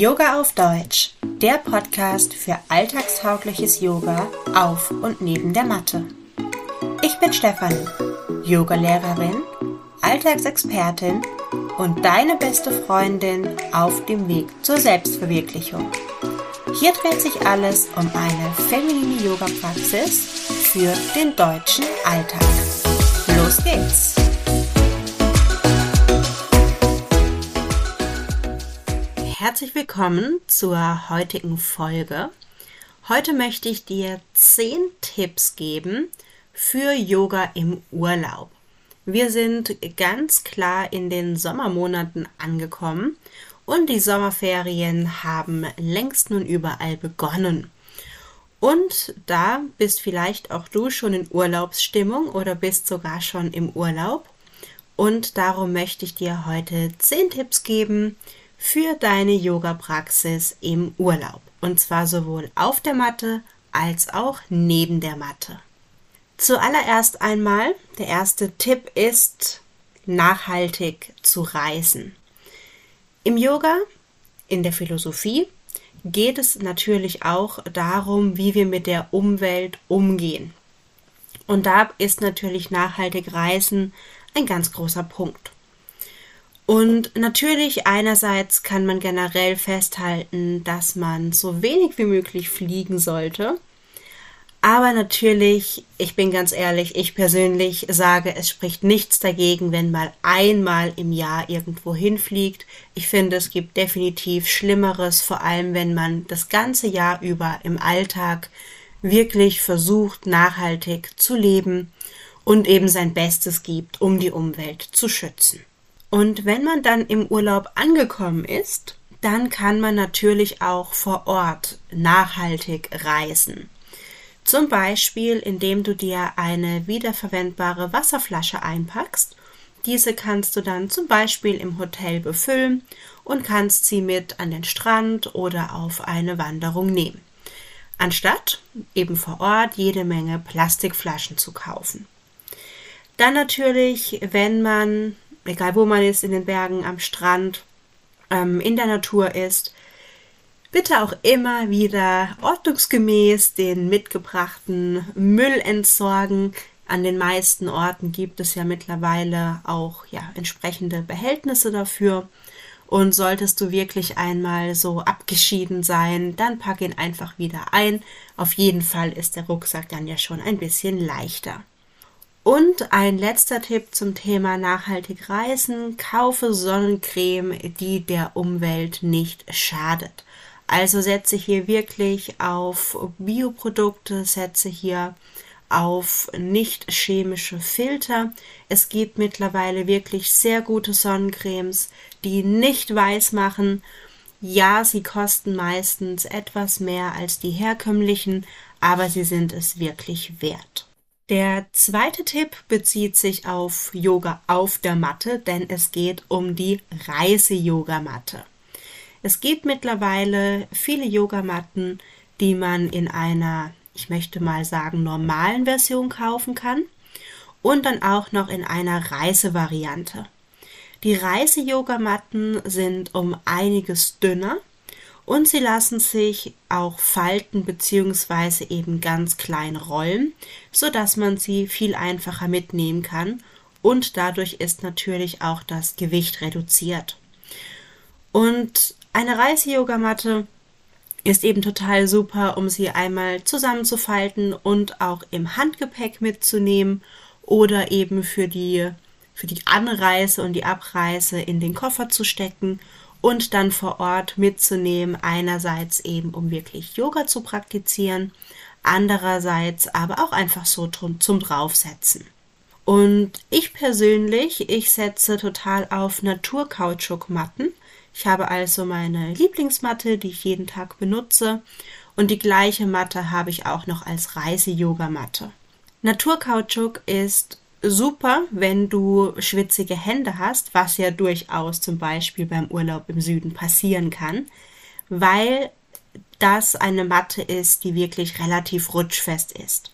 Yoga auf Deutsch, der Podcast für alltagstaugliches Yoga auf und neben der Matte. Ich bin Stefanie, Yogalehrerin, Alltagsexpertin und deine beste Freundin auf dem Weg zur Selbstverwirklichung. Hier dreht sich alles um eine feminine Yoga-Praxis für den deutschen Alltag. Los geht's! Herzlich willkommen zur heutigen Folge. Heute möchte ich dir 10 Tipps geben für Yoga im Urlaub. Wir sind ganz klar in den Sommermonaten angekommen und die Sommerferien haben längst nun überall begonnen. Und da bist vielleicht auch du schon in Urlaubsstimmung oder bist sogar schon im Urlaub. Und darum möchte ich dir heute 10 Tipps geben, für deine Yoga-Praxis im Urlaub. Und zwar sowohl auf der Matte als auch neben der Matte. Zuallererst einmal, der erste Tipp ist, nachhaltig zu reisen. Im Yoga, in der Philosophie, geht es natürlich auch darum, wie wir mit der Umwelt umgehen. Und da ist natürlich nachhaltig Reisen ein ganz großer Punkt. Und natürlich einerseits kann man generell festhalten, dass man so wenig wie möglich fliegen sollte. Aber natürlich, ich bin ganz ehrlich, ich persönlich sage, es spricht nichts dagegen, wenn mal einmal im Jahr irgendwo hinfliegt. Ich finde, es gibt definitiv Schlimmeres, vor allem wenn man das ganze Jahr über im Alltag wirklich versucht, nachhaltig zu leben und eben sein Bestes gibt, um die Umwelt zu schützen. Und wenn man dann im Urlaub angekommen ist, dann kann man natürlich auch vor Ort nachhaltig reisen. Zum Beispiel, indem du dir eine wiederverwendbare Wasserflasche einpackst. Diese kannst du dann zum Beispiel im Hotel befüllen und kannst sie mit an den Strand oder auf eine Wanderung nehmen. Anstatt eben vor Ort jede Menge Plastikflaschen zu kaufen. Dann natürlich, wenn man egal wo man ist, in den Bergen, am Strand, ähm, in der Natur ist, bitte auch immer wieder ordnungsgemäß den mitgebrachten Müll entsorgen. An den meisten Orten gibt es ja mittlerweile auch ja, entsprechende Behältnisse dafür. Und solltest du wirklich einmal so abgeschieden sein, dann pack ihn einfach wieder ein. Auf jeden Fall ist der Rucksack dann ja schon ein bisschen leichter. Und ein letzter Tipp zum Thema nachhaltig reisen. Kaufe Sonnencreme, die der Umwelt nicht schadet. Also setze hier wirklich auf Bioprodukte, setze hier auf nicht chemische Filter. Es gibt mittlerweile wirklich sehr gute Sonnencremes, die nicht weiß machen. Ja, sie kosten meistens etwas mehr als die herkömmlichen, aber sie sind es wirklich wert. Der zweite Tipp bezieht sich auf Yoga auf der Matte, denn es geht um die Reise-Yogamatte. Es gibt mittlerweile viele Yogamatten, die man in einer, ich möchte mal sagen, normalen Version kaufen kann und dann auch noch in einer Reisevariante. Die Reise-Yogamatten sind um einiges dünner und sie lassen sich auch falten bzw. eben ganz klein rollen, so dass man sie viel einfacher mitnehmen kann und dadurch ist natürlich auch das Gewicht reduziert. Und eine Reise-Yogamatte ist eben total super, um sie einmal zusammenzufalten und auch im Handgepäck mitzunehmen oder eben für die, für die Anreise und die Abreise in den Koffer zu stecken und dann vor Ort mitzunehmen. Einerseits eben, um wirklich Yoga zu praktizieren, andererseits aber auch einfach so zum Draufsetzen. Und ich persönlich, ich setze total auf Naturkautschukmatten. Ich habe also meine Lieblingsmatte, die ich jeden Tag benutze. Und die gleiche Matte habe ich auch noch als Reise-Yoga-Matte. Naturkautschuk ist super, wenn du schwitzige Hände hast, was ja durchaus zum Beispiel beim Urlaub im Süden passieren kann, weil das eine Matte ist, die wirklich relativ rutschfest ist.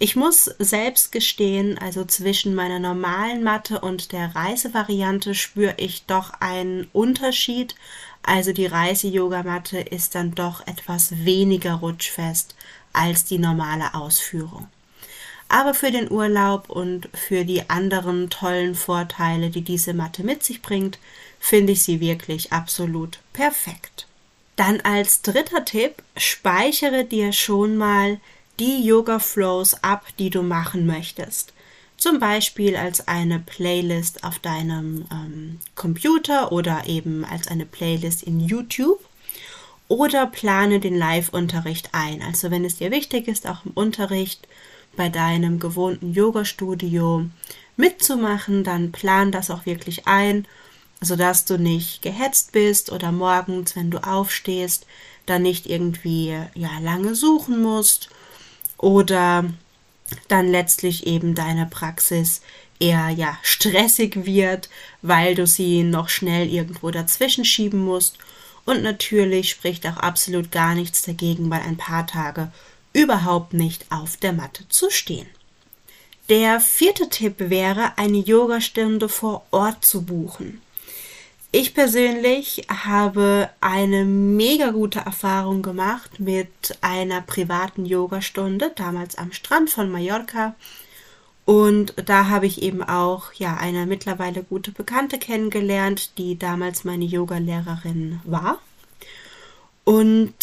Ich muss selbst gestehen, also zwischen meiner normalen Matte und der Reisevariante spüre ich doch einen Unterschied. Also die Reise-Yogamatte ist dann doch etwas weniger rutschfest als die normale Ausführung. Aber für den Urlaub und für die anderen tollen Vorteile, die diese Matte mit sich bringt, finde ich sie wirklich absolut perfekt. Dann als dritter Tipp, speichere dir schon mal die Yoga Flows ab, die du machen möchtest. Zum Beispiel als eine Playlist auf deinem ähm, Computer oder eben als eine Playlist in YouTube. Oder plane den Live-Unterricht ein. Also wenn es dir wichtig ist, auch im Unterricht bei deinem gewohnten Yoga-Studio mitzumachen, dann plan das auch wirklich ein, sodass du nicht gehetzt bist oder morgens, wenn du aufstehst, dann nicht irgendwie ja lange suchen musst oder dann letztlich eben deine Praxis eher ja stressig wird, weil du sie noch schnell irgendwo dazwischen schieben musst. Und natürlich spricht auch absolut gar nichts dagegen, mal ein paar Tage überhaupt nicht auf der Matte zu stehen. Der vierte Tipp wäre, eine Yogastunde vor Ort zu buchen. Ich persönlich habe eine mega gute Erfahrung gemacht mit einer privaten Yogastunde, damals am Strand von Mallorca. Und da habe ich eben auch ja eine mittlerweile gute Bekannte kennengelernt, die damals meine Yogalehrerin war. Und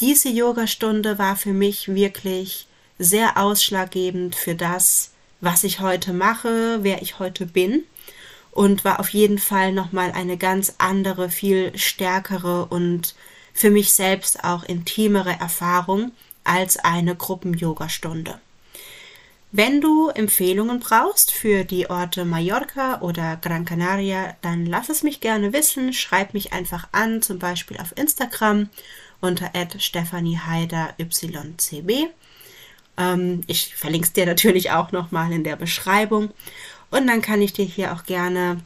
diese Yogastunde war für mich wirklich sehr ausschlaggebend für das, was ich heute mache, wer ich heute bin und war auf jeden Fall nochmal eine ganz andere, viel stärkere und für mich selbst auch intimere Erfahrung als eine Gruppen-Yoga-Stunde. Wenn du Empfehlungen brauchst für die Orte Mallorca oder Gran Canaria, dann lass es mich gerne wissen. Schreib mich einfach an, zum Beispiel auf Instagram unter stephanieheiderycb. Ähm, ich verlinke es dir natürlich auch nochmal in der Beschreibung. Und dann kann ich dir hier auch gerne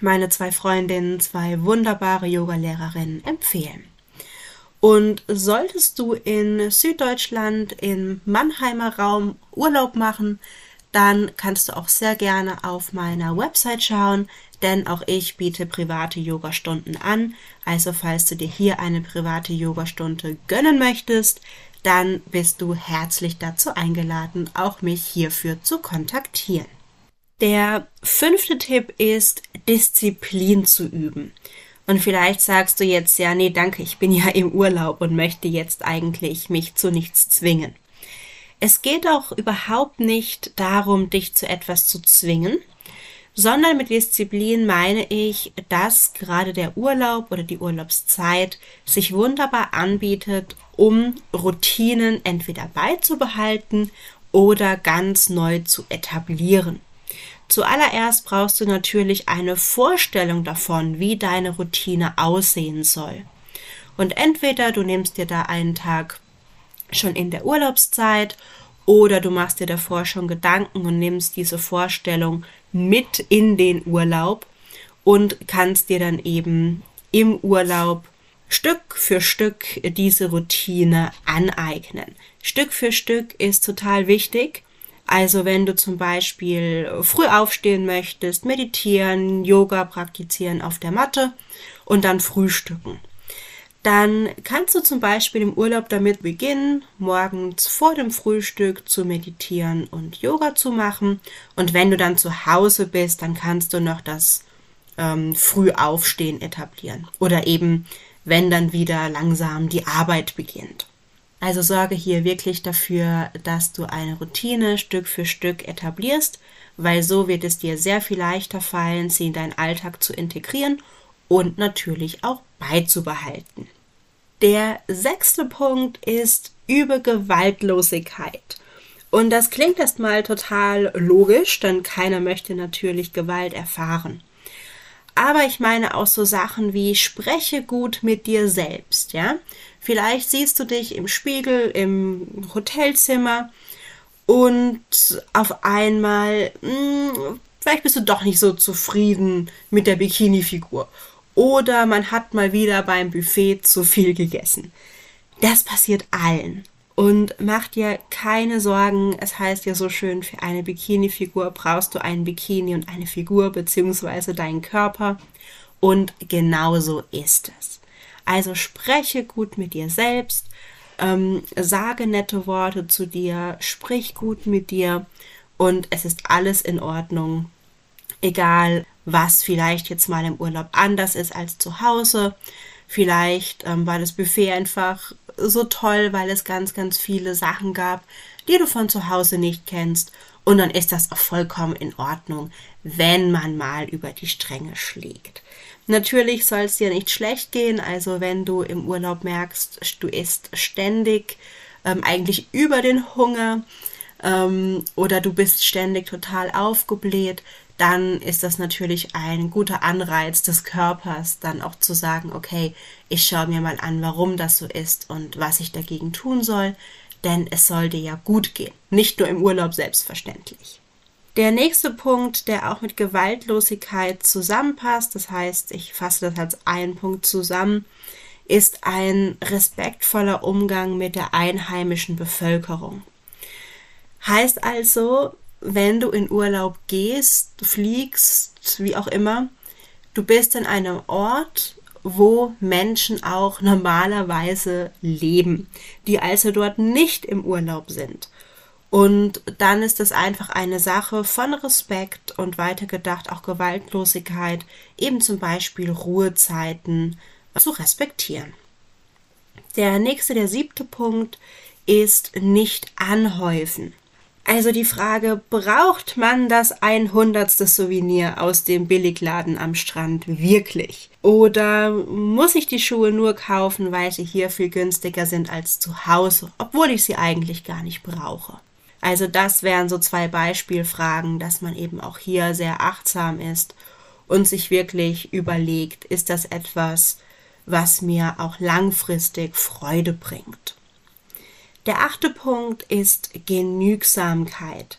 meine zwei Freundinnen, zwei wunderbare Yogalehrerinnen empfehlen. Und solltest du in Süddeutschland im Mannheimer Raum Urlaub machen, dann kannst du auch sehr gerne auf meiner Website schauen, denn auch ich biete private Yogastunden an. Also falls du dir hier eine private Yogastunde gönnen möchtest, dann bist du herzlich dazu eingeladen, auch mich hierfür zu kontaktieren. Der fünfte Tipp ist, Disziplin zu üben. Und vielleicht sagst du jetzt, ja, nee, danke, ich bin ja im Urlaub und möchte jetzt eigentlich mich zu nichts zwingen. Es geht auch überhaupt nicht darum, dich zu etwas zu zwingen, sondern mit Disziplin meine ich, dass gerade der Urlaub oder die Urlaubszeit sich wunderbar anbietet, um Routinen entweder beizubehalten oder ganz neu zu etablieren. Zuallererst brauchst du natürlich eine Vorstellung davon, wie deine Routine aussehen soll. Und entweder du nimmst dir da einen Tag schon in der Urlaubszeit oder du machst dir davor schon Gedanken und nimmst diese Vorstellung mit in den Urlaub und kannst dir dann eben im Urlaub Stück für Stück diese Routine aneignen. Stück für Stück ist total wichtig, also wenn du zum Beispiel früh aufstehen möchtest, meditieren, Yoga praktizieren auf der Matte und dann frühstücken. Dann kannst du zum Beispiel im Urlaub damit beginnen, morgens vor dem Frühstück zu meditieren und Yoga zu machen. Und wenn du dann zu Hause bist, dann kannst du noch das ähm, Frühaufstehen etablieren. Oder eben, wenn dann wieder langsam die Arbeit beginnt. Also sorge hier wirklich dafür, dass du eine Routine Stück für Stück etablierst, weil so wird es dir sehr viel leichter fallen, sie in deinen Alltag zu integrieren und natürlich auch beizubehalten. Der sechste Punkt ist über Gewaltlosigkeit. Und das klingt erstmal total logisch, denn keiner möchte natürlich Gewalt erfahren. Aber ich meine auch so Sachen wie spreche gut mit dir selbst, ja? Vielleicht siehst du dich im Spiegel im Hotelzimmer und auf einmal, mh, hm, vielleicht bist du doch nicht so zufrieden mit der Bikini-Figur. Oder man hat mal wieder beim Buffet zu viel gegessen. Das passiert allen. Und mach dir keine Sorgen, es heißt ja so schön, für eine Bikini-Figur brauchst du einen Bikini und eine Figur beziehungsweise deinen Körper. Und genau so ist es. Also spreche gut mit dir selbst, ähm, sage nette Worte zu dir, sprich gut mit dir und es ist alles in Ordnung. Egal, was vielleicht jetzt mal im Urlaub anders ist als zu Hause. Vielleicht ähm, war das Buffet einfach so toll, weil es ganz, ganz viele Sachen gab, die du von zu Hause nicht kennst. Und dann ist das auch vollkommen in Ordnung, wenn man mal über die Stränge schlägt. Natürlich soll es dir nicht schlecht gehen, also wenn du im Urlaub merkst, du isst ständig, ähm, eigentlich über den Hunger ähm, oder du bist ständig total aufgebläht, dann ist das natürlich ein guter Anreiz des Körpers, dann auch zu sagen, okay, ich schaue mir mal an, warum das so ist und was ich dagegen tun soll, denn es soll dir ja gut gehen, nicht nur im Urlaub selbstverständlich. Der nächste Punkt, der auch mit Gewaltlosigkeit zusammenpasst, das heißt, ich fasse das als einen Punkt zusammen, ist ein respektvoller Umgang mit der einheimischen Bevölkerung. Heißt also, wenn du in Urlaub gehst, fliegst, wie auch immer, du bist in einem Ort, wo Menschen auch normalerweise leben, die also dort nicht im Urlaub sind. Und dann ist es einfach eine Sache von Respekt und weitergedacht auch Gewaltlosigkeit, eben zum Beispiel Ruhezeiten zu respektieren. Der nächste, der siebte Punkt ist nicht anhäufen. Also die Frage, braucht man das 100. Souvenir aus dem Billigladen am Strand wirklich? Oder muss ich die Schuhe nur kaufen, weil sie hier viel günstiger sind als zu Hause, obwohl ich sie eigentlich gar nicht brauche? Also das wären so zwei Beispielfragen, dass man eben auch hier sehr achtsam ist und sich wirklich überlegt, ist das etwas, was mir auch langfristig Freude bringt. Der achte Punkt ist Genügsamkeit.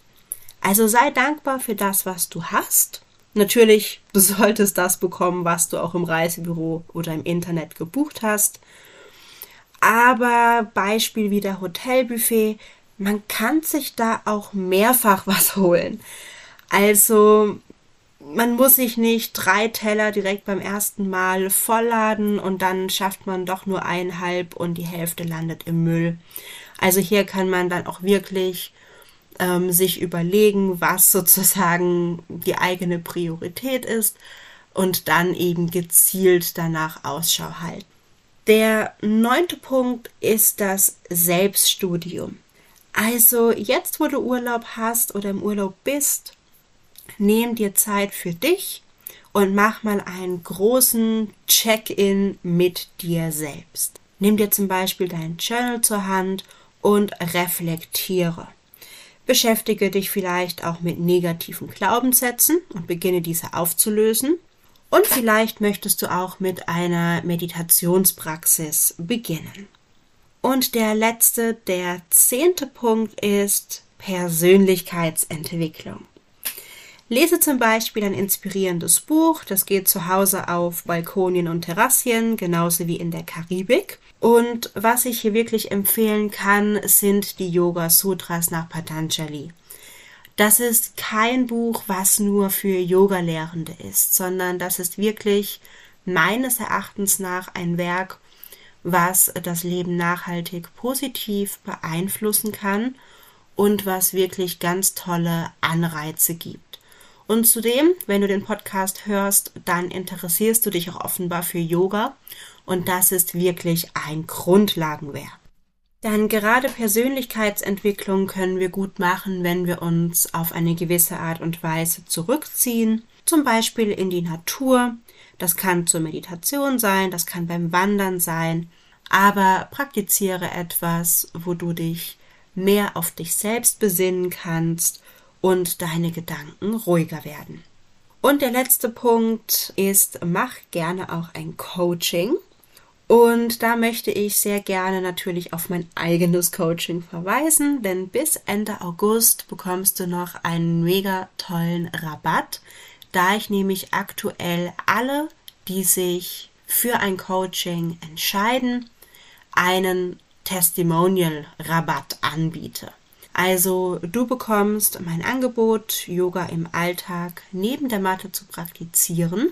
Also sei dankbar für das, was du hast. Natürlich, du solltest das bekommen, was du auch im Reisebüro oder im Internet gebucht hast. Aber Beispiel wie der Hotelbuffet, man kann sich da auch mehrfach was holen. Also man muss sich nicht drei Teller direkt beim ersten Mal vollladen und dann schafft man doch nur eineinhalb und die Hälfte landet im Müll. Also hier kann man dann auch wirklich ähm, sich überlegen, was sozusagen die eigene Priorität ist und dann eben gezielt danach Ausschau halten. Der neunte Punkt ist das Selbststudium. Also jetzt, wo du Urlaub hast oder im Urlaub bist, nimm dir Zeit für dich und mach mal einen großen Check-in mit dir selbst. Nimm dir zum Beispiel dein Journal zur Hand und reflektiere. Beschäftige dich vielleicht auch mit negativen Glaubenssätzen und beginne diese aufzulösen. Und vielleicht möchtest du auch mit einer Meditationspraxis beginnen. Und der letzte, der zehnte Punkt ist Persönlichkeitsentwicklung. Lese zum Beispiel ein inspirierendes Buch, das geht zu Hause auf Balkonien und Terrassien, genauso wie in der Karibik. Und was ich hier wirklich empfehlen kann, sind die Yoga Sutras nach Patanjali. Das ist kein Buch, was nur für Yoga-Lehrende ist, sondern das ist wirklich meines Erachtens nach ein Werk, was das Leben nachhaltig positiv beeinflussen kann und was wirklich ganz tolle Anreize gibt. Und zudem, wenn du den Podcast hörst, dann interessierst du dich auch offenbar für Yoga und das ist wirklich ein Grundlagenwerk. Dann gerade Persönlichkeitsentwicklung können wir gut machen, wenn wir uns auf eine gewisse Art und Weise zurückziehen, zum Beispiel in die Natur. Das kann zur Meditation sein, das kann beim Wandern sein, aber praktiziere etwas, wo du dich mehr auf dich selbst besinnen kannst und deine Gedanken ruhiger werden. Und der letzte Punkt ist, mach gerne auch ein Coaching. Und da möchte ich sehr gerne natürlich auf mein eigenes Coaching verweisen, denn bis Ende August bekommst du noch einen mega tollen Rabatt, da ich nämlich aktuell alle, die sich für ein Coaching entscheiden, einen Testimonial-Rabatt anbiete. Also du bekommst mein Angebot, Yoga im Alltag neben der Matte zu praktizieren,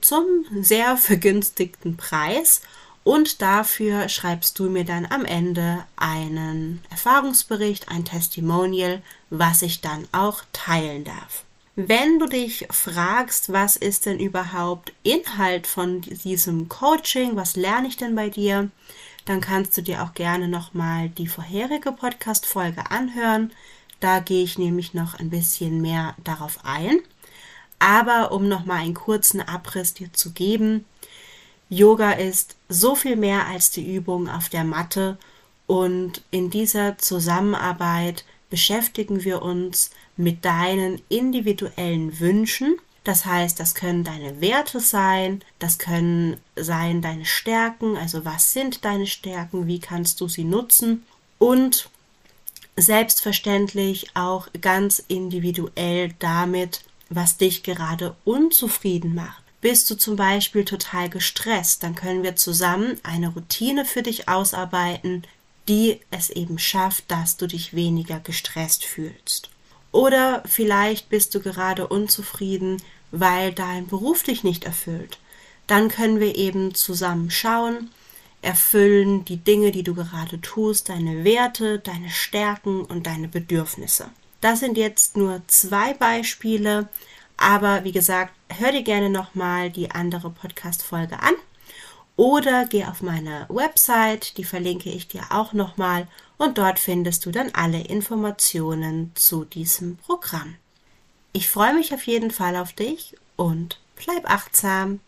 zum sehr vergünstigten Preis und dafür schreibst du mir dann am Ende einen Erfahrungsbericht, ein Testimonial, was ich dann auch teilen darf. Wenn du dich fragst, was ist denn überhaupt Inhalt von diesem Coaching, was lerne ich denn bei dir, dann kannst du dir auch gerne nochmal die vorherige Podcast-Folge anhören. Da gehe ich nämlich noch ein bisschen mehr darauf ein. Aber um nochmal einen kurzen Abriss dir zu geben, Yoga ist so viel mehr als die Übung auf der Matte und in dieser Zusammenarbeit beschäftigen wir uns mit deinen individuellen Wünschen das heißt, das können deine Werte sein, das können sein deine Stärken, also was sind deine Stärken, wie kannst du sie nutzen und selbstverständlich auch ganz individuell damit, was dich gerade unzufrieden macht. Bist du zum Beispiel total gestresst, dann können wir zusammen eine Routine für dich ausarbeiten, die es eben schafft, dass du dich weniger gestresst fühlst. Oder vielleicht bist du gerade unzufrieden, weil dein Beruf dich nicht erfüllt. Dann können wir eben zusammen schauen, erfüllen die Dinge, die du gerade tust, deine Werte, deine Stärken und deine Bedürfnisse. Das sind jetzt nur zwei Beispiele, aber wie gesagt, hör dir gerne nochmal die andere Podcast-Folge an oder geh auf meine Website, die verlinke ich dir auch nochmal und dort findest du dann alle Informationen zu diesem Programm. Ich freue mich auf jeden Fall auf dich und bleib achtsam.